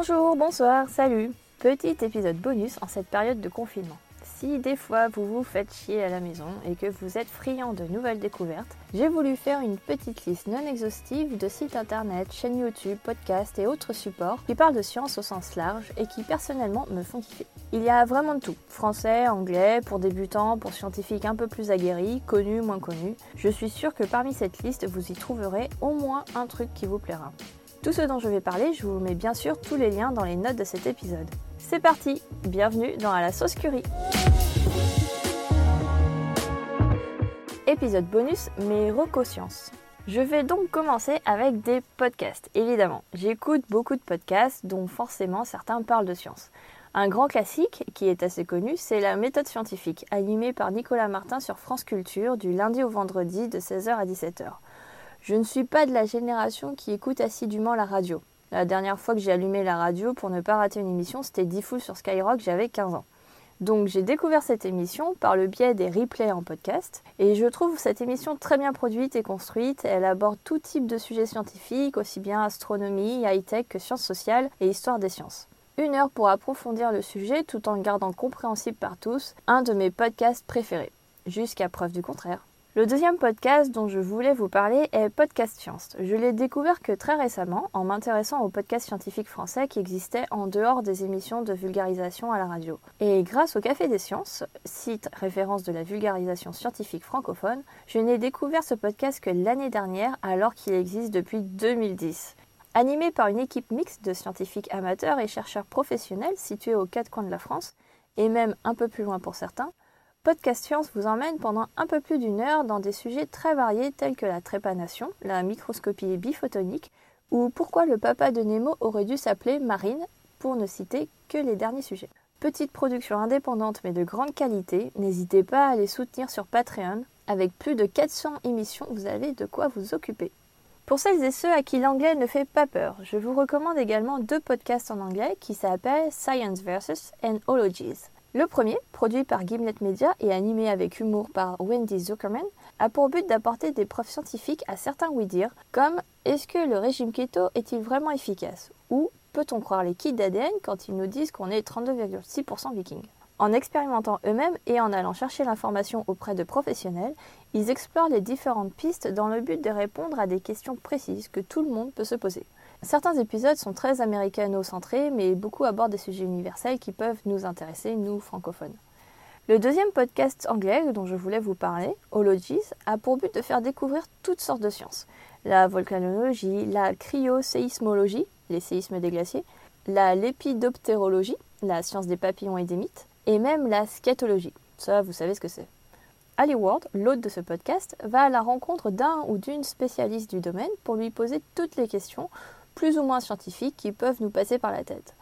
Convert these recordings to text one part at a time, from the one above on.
Bonjour, bonsoir, salut Petit épisode bonus en cette période de confinement. Si des fois vous vous faites chier à la maison et que vous êtes friand de nouvelles découvertes, j'ai voulu faire une petite liste non exhaustive de sites internet, chaînes YouTube, podcasts et autres supports qui parlent de science au sens large et qui personnellement me font kiffer. Il y a vraiment de tout. Français, anglais, pour débutants, pour scientifiques un peu plus aguerris, connus, moins connus. Je suis sûre que parmi cette liste, vous y trouverez au moins un truc qui vous plaira. Tout ce dont je vais parler, je vous mets bien sûr tous les liens dans les notes de cet épisode. C'est parti Bienvenue dans À la sauce curry Épisode bonus, mes recosciences. Je vais donc commencer avec des podcasts, évidemment. J'écoute beaucoup de podcasts dont forcément certains parlent de science. Un grand classique, qui est assez connu, c'est la méthode scientifique, animée par Nicolas Martin sur France Culture du lundi au vendredi de 16h à 17h. Je ne suis pas de la génération qui écoute assidûment la radio. La dernière fois que j'ai allumé la radio pour ne pas rater une émission, c'était Diffoul sur Skyrock, j'avais 15 ans. Donc j'ai découvert cette émission par le biais des replays en podcast et je trouve cette émission très bien produite et construite. Elle aborde tout type de sujets scientifiques, aussi bien astronomie, high-tech que sciences sociales et histoire des sciences. Une heure pour approfondir le sujet tout en gardant compréhensible par tous, un de mes podcasts préférés. Jusqu'à preuve du contraire. Le deuxième podcast dont je voulais vous parler est Podcast Science. Je l'ai découvert que très récemment en m'intéressant aux podcasts scientifiques français qui existaient en dehors des émissions de vulgarisation à la radio. Et grâce au Café des Sciences, site référence de la vulgarisation scientifique francophone, je n'ai découvert ce podcast que l'année dernière alors qu'il existe depuis 2010. Animé par une équipe mixte de scientifiques amateurs et chercheurs professionnels situés aux quatre coins de la France, et même un peu plus loin pour certains, Podcast Science vous emmène pendant un peu plus d'une heure dans des sujets très variés tels que la trépanation, la microscopie biphotonique ou pourquoi le papa de Nemo aurait dû s'appeler Marine, pour ne citer que les derniers sujets. Petite production indépendante mais de grande qualité, n'hésitez pas à les soutenir sur Patreon. Avec plus de 400 émissions, vous avez de quoi vous occuper. Pour celles et ceux à qui l'anglais ne fait pas peur, je vous recommande également deux podcasts en anglais qui s'appellent Science vs. and Ologies. Le premier, produit par Gimlet Media et animé avec humour par Wendy Zuckerman, a pour but d'apporter des preuves scientifiques à certains oui-dire, comme est-ce que le régime keto est-il vraiment efficace? ou peut-on croire les kits d'ADN quand ils nous disent qu'on est 32,6% vikings? En expérimentant eux-mêmes et en allant chercher l'information auprès de professionnels, ils explorent les différentes pistes dans le but de répondre à des questions précises que tout le monde peut se poser. Certains épisodes sont très américano-centrés, mais beaucoup abordent des sujets universels qui peuvent nous intéresser, nous francophones. Le deuxième podcast anglais dont je voulais vous parler, Ologies, a pour but de faire découvrir toutes sortes de sciences. La volcanologie, la cryoséismologie, les séismes des glaciers, la lépidoptérologie, la science des papillons et des mythes, et même la scatologie. Ça, vous savez ce que c'est. Ali Ward, l'hôte de ce podcast, va à la rencontre d'un ou d'une spécialiste du domaine pour lui poser toutes les questions plus ou moins scientifiques qui peuvent nous passer par la tête.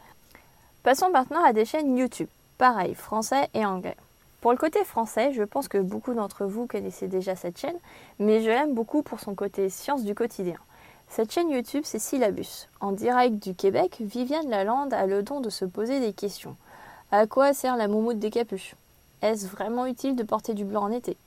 Passons maintenant à des chaînes YouTube, pareil, français et anglais. Pour le côté français, je pense que beaucoup d'entre vous connaissez déjà cette chaîne, mais je l'aime beaucoup pour son côté science du quotidien. Cette chaîne YouTube, c'est Syllabus. En direct du Québec, Viviane Lalande a le don de se poser des questions. À quoi sert la moumoute des capuches? Est-ce vraiment utile de porter du blanc en été?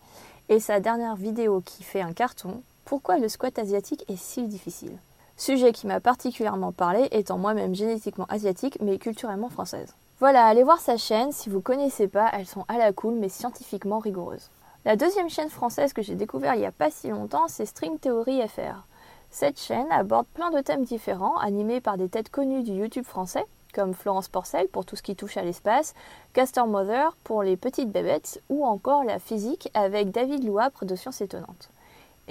Et sa dernière vidéo qui fait un carton, pourquoi le squat asiatique est si difficile? Sujet qui m'a particulièrement parlé étant moi-même génétiquement asiatique mais culturellement française. Voilà, allez voir sa chaîne, si vous connaissez pas, elles sont à la cool mais scientifiquement rigoureuses. La deuxième chaîne française que j'ai découvert il n'y a pas si longtemps, c'est String Theory FR. Cette chaîne aborde plein de thèmes différents, animés par des têtes connues du YouTube français, comme Florence Porcel pour tout ce qui touche à l'espace, Castor Mother pour les petites bébêtes, ou encore la physique avec David Louapre de Sciences Étonnantes.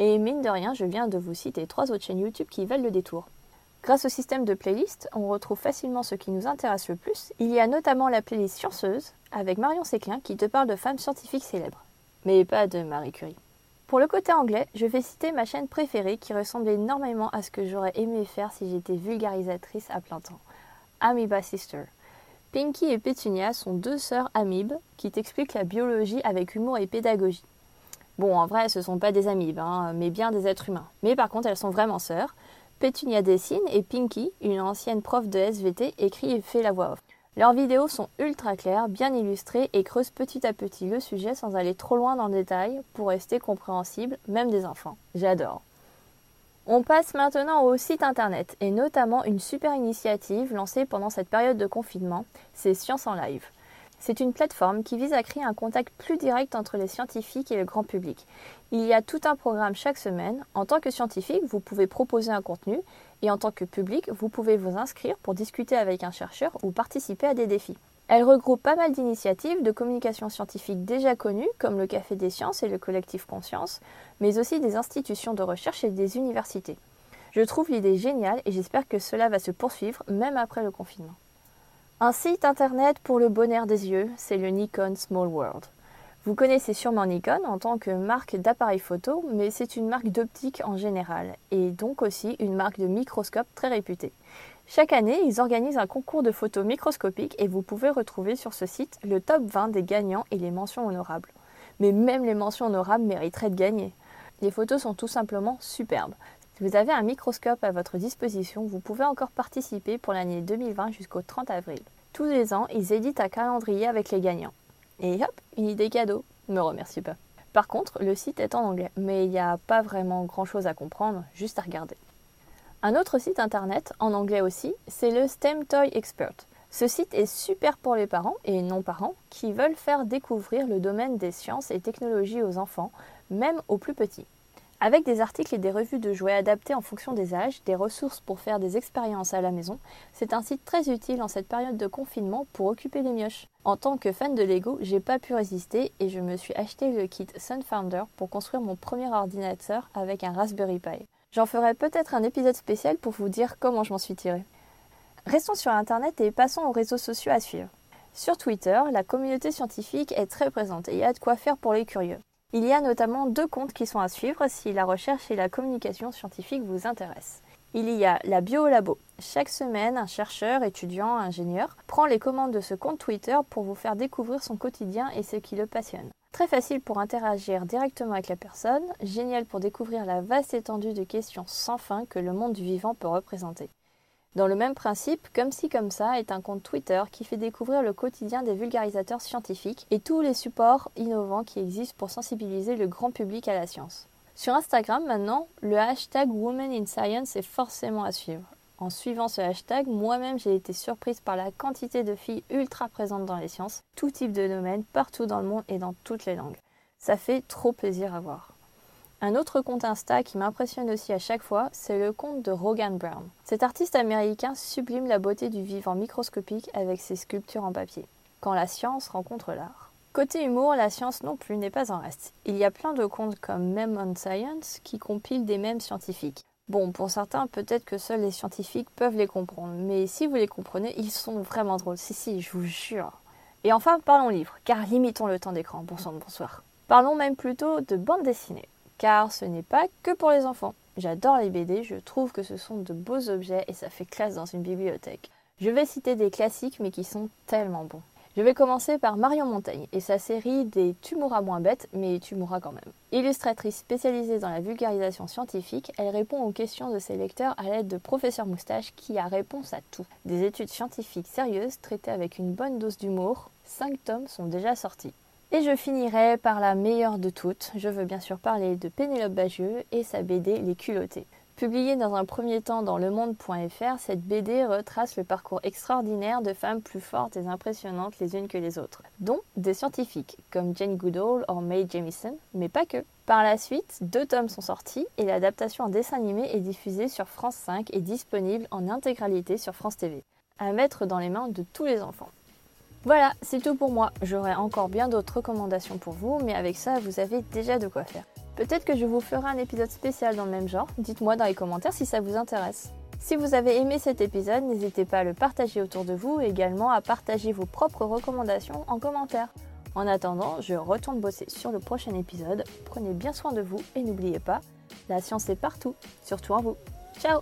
Et mine de rien, je viens de vous citer trois autres chaînes YouTube qui valent le détour. Grâce au système de playlist, on retrouve facilement ce qui nous intéresse le plus. Il y a notamment la playlist Scienceuse avec Marion Séclin qui te parle de femmes scientifiques célèbres. Mais pas de Marie Curie. Pour le côté anglais, je vais citer ma chaîne préférée qui ressemble énormément à ce que j'aurais aimé faire si j'étais vulgarisatrice à plein temps. Amoeba Sister. Pinky et Petunia sont deux sœurs amibes qui t'expliquent la biologie avec humour et pédagogie. Bon, en vrai, ce sont pas des amibes, hein, mais bien des êtres humains. Mais par contre, elles sont vraiment sœurs. Pétunia dessine et Pinky, une ancienne prof de SVT, écrit et fait la voix off. Leurs vidéos sont ultra claires, bien illustrées et creusent petit à petit le sujet sans aller trop loin dans le détail pour rester compréhensible, même des enfants. J'adore. On passe maintenant au site internet et notamment une super initiative lancée pendant cette période de confinement, c'est Science en live. C'est une plateforme qui vise à créer un contact plus direct entre les scientifiques et le grand public. Il y a tout un programme chaque semaine. En tant que scientifique, vous pouvez proposer un contenu et en tant que public, vous pouvez vous inscrire pour discuter avec un chercheur ou participer à des défis. Elle regroupe pas mal d'initiatives de communication scientifique déjà connues, comme le Café des Sciences et le Collectif Conscience, mais aussi des institutions de recherche et des universités. Je trouve l'idée géniale et j'espère que cela va se poursuivre même après le confinement. Un site internet pour le bonheur des yeux, c'est le Nikon Small World. Vous connaissez sûrement Nikon en tant que marque d'appareil photo, mais c'est une marque d'optique en général, et donc aussi une marque de microscope très réputée. Chaque année, ils organisent un concours de photos microscopiques et vous pouvez retrouver sur ce site le top 20 des gagnants et les mentions honorables. Mais même les mentions honorables mériteraient de gagner. Les photos sont tout simplement superbes. Si vous avez un microscope à votre disposition, vous pouvez encore participer pour l'année 2020 jusqu'au 30 avril. Tous les ans, ils éditent un calendrier avec les gagnants. Et hop, une idée cadeau. Ne me remercie pas. Par contre, le site est en anglais, mais il n'y a pas vraiment grand chose à comprendre, juste à regarder. Un autre site internet, en anglais aussi, c'est le STEM Toy Expert. Ce site est super pour les parents et non-parents qui veulent faire découvrir le domaine des sciences et technologies aux enfants, même aux plus petits. Avec des articles et des revues de jouets adaptés en fonction des âges, des ressources pour faire des expériences à la maison, c'est un site très utile en cette période de confinement pour occuper les mioches. En tant que fan de Lego, j'ai pas pu résister et je me suis acheté le kit Sunfounder pour construire mon premier ordinateur avec un Raspberry Pi. J'en ferai peut-être un épisode spécial pour vous dire comment je m'en suis tiré. Restons sur internet et passons aux réseaux sociaux à suivre. Sur Twitter, la communauté scientifique est très présente et il y a de quoi faire pour les curieux. Il y a notamment deux comptes qui sont à suivre si la recherche et la communication scientifique vous intéressent. Il y a la Biolabo. Chaque semaine, un chercheur, étudiant, ingénieur prend les commandes de ce compte Twitter pour vous faire découvrir son quotidien et ce qui le passionne. Très facile pour interagir directement avec la personne, génial pour découvrir la vaste étendue de questions sans fin que le monde du vivant peut représenter. Dans le même principe, Comme si comme ça est un compte Twitter qui fait découvrir le quotidien des vulgarisateurs scientifiques et tous les supports innovants qui existent pour sensibiliser le grand public à la science. Sur Instagram maintenant, le hashtag Women in Science est forcément à suivre. En suivant ce hashtag, moi-même j'ai été surprise par la quantité de filles ultra présentes dans les sciences, tout type de domaine, partout dans le monde et dans toutes les langues. Ça fait trop plaisir à voir. Un autre compte Insta qui m'impressionne aussi à chaque fois, c'est le compte de Rogan Brown. Cet artiste américain sublime la beauté du vivant microscopique avec ses sculptures en papier. Quand la science rencontre l'art. Côté humour, la science non plus n'est pas en reste. Il y a plein de comptes comme Meme on Science qui compilent des mèmes scientifiques. Bon, pour certains, peut-être que seuls les scientifiques peuvent les comprendre, mais si vous les comprenez, ils sont vraiment drôles. Si, si, je vous jure. Et enfin, parlons livres, car limitons le temps d'écran. Bonsoir, bonsoir. Parlons même plutôt de bande dessinée car ce n'est pas que pour les enfants. J'adore les BD, je trouve que ce sont de beaux objets et ça fait classe dans une bibliothèque. Je vais citer des classiques mais qui sont tellement bons. Je vais commencer par Marion Montaigne et sa série des Tu moins bête, mais tu quand même. Illustratrice spécialisée dans la vulgarisation scientifique, elle répond aux questions de ses lecteurs à l'aide de Professeur Moustache qui a réponse à tout. Des études scientifiques sérieuses traitées avec une bonne dose d'humour, 5 tomes sont déjà sortis. Et je finirai par la meilleure de toutes. Je veux bien sûr parler de Pénélope Bagieux et sa BD Les culottés. Publiée dans un premier temps dans Le Monde.fr, cette BD retrace le parcours extraordinaire de femmes plus fortes et impressionnantes les unes que les autres, dont des scientifiques comme Jane Goodall ou Mae Jemison, mais pas que. Par la suite, deux tomes sont sortis et l'adaptation en dessin animé est diffusée sur France 5 et disponible en intégralité sur France TV, à mettre dans les mains de tous les enfants. Voilà, c'est tout pour moi. J'aurai encore bien d'autres recommandations pour vous, mais avec ça, vous avez déjà de quoi faire. Peut-être que je vous ferai un épisode spécial dans le même genre. Dites-moi dans les commentaires si ça vous intéresse. Si vous avez aimé cet épisode, n'hésitez pas à le partager autour de vous et également à partager vos propres recommandations en commentaire. En attendant, je retourne bosser sur le prochain épisode. Prenez bien soin de vous et n'oubliez pas, la science est partout, surtout en vous. Ciao